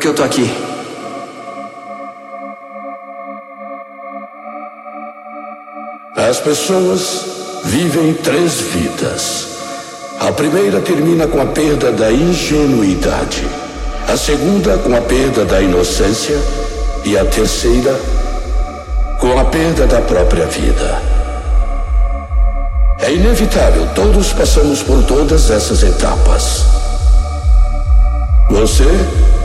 Porque eu tô aqui. As pessoas vivem três vidas. A primeira termina com a perda da ingenuidade, a segunda com a perda da inocência e a terceira com a perda da própria vida. É inevitável, todos passamos por todas essas etapas. Você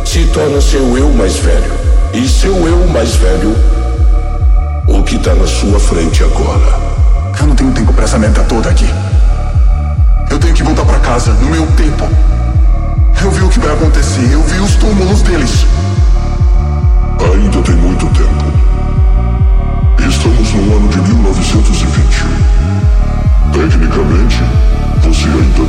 se torna seu eu mais velho, e seu eu mais velho, o que está na sua frente agora. Eu não tenho tempo para essa merda toda aqui. Eu tenho que voltar para casa, no meu tempo. Eu vi o que vai acontecer, eu vi os túmulos deles. Ainda tem muito tempo. Estamos no ano de 1921. Tecnicamente, você ainda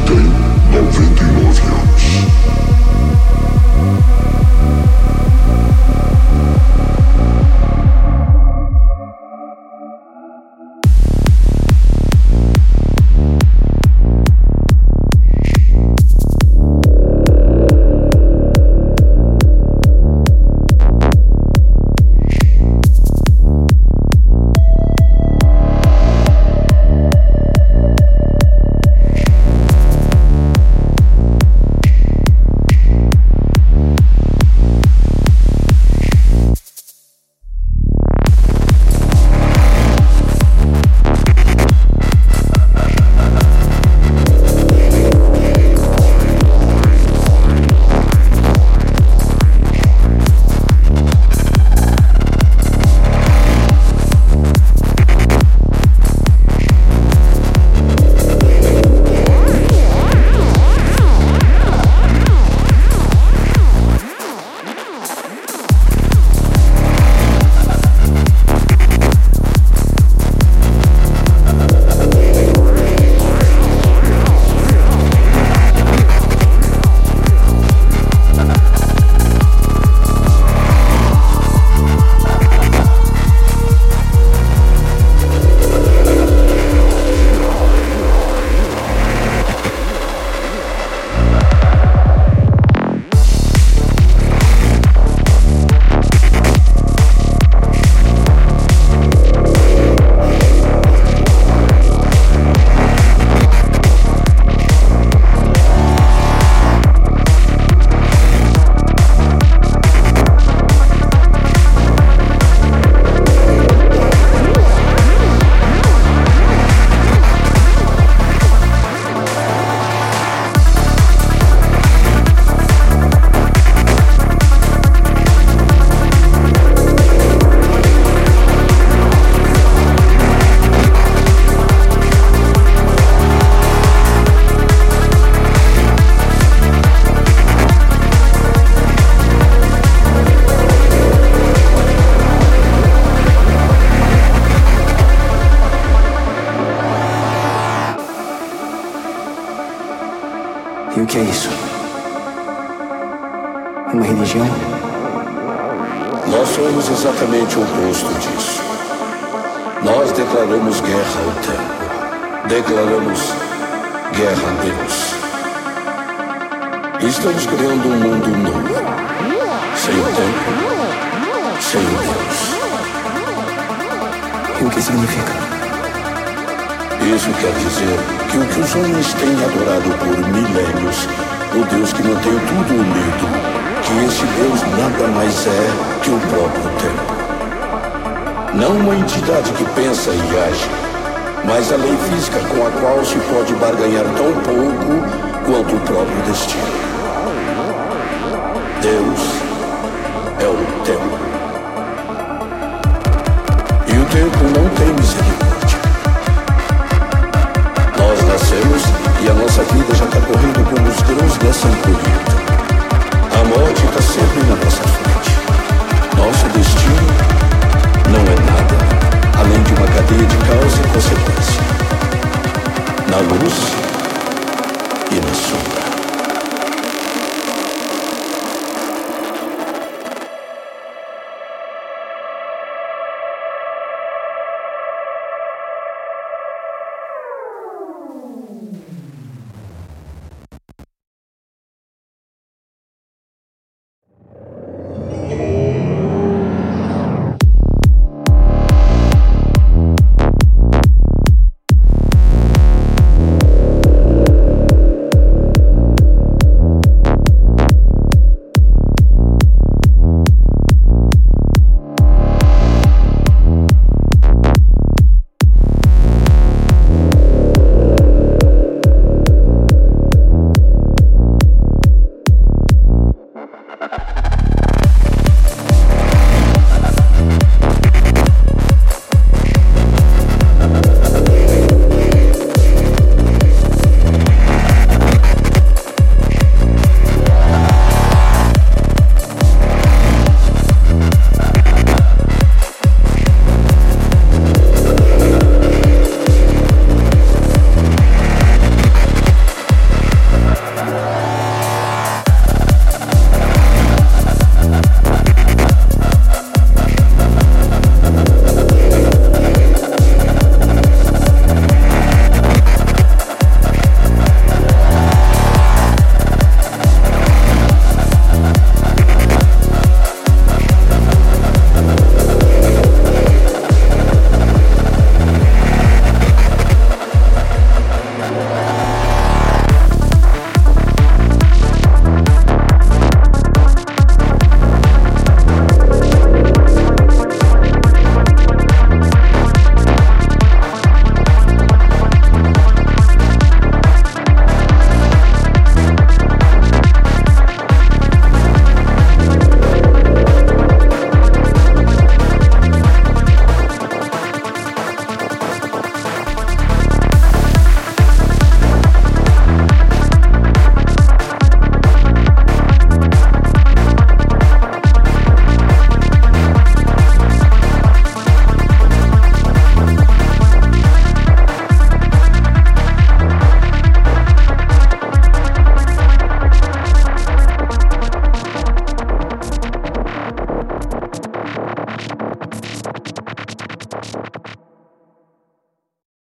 é isso? É uma religião? Nós somos exatamente o oposto disso. Nós declaramos guerra ao tempo. Declaramos guerra a Deus. Estamos criando um mundo novo. Sem o tempo, sem o Deus. E o que significa? Isso quer dizer que o que os homens têm adorado por milênios, o Deus que mantém tudo unido, que esse Deus nada mais é que o próprio tempo. Não uma entidade que pensa e age, mas a lei física com a qual se pode barganhar tão pouco quanto o próprio destino. Deus é o tempo. E o tempo não tem misericórdia. Na luz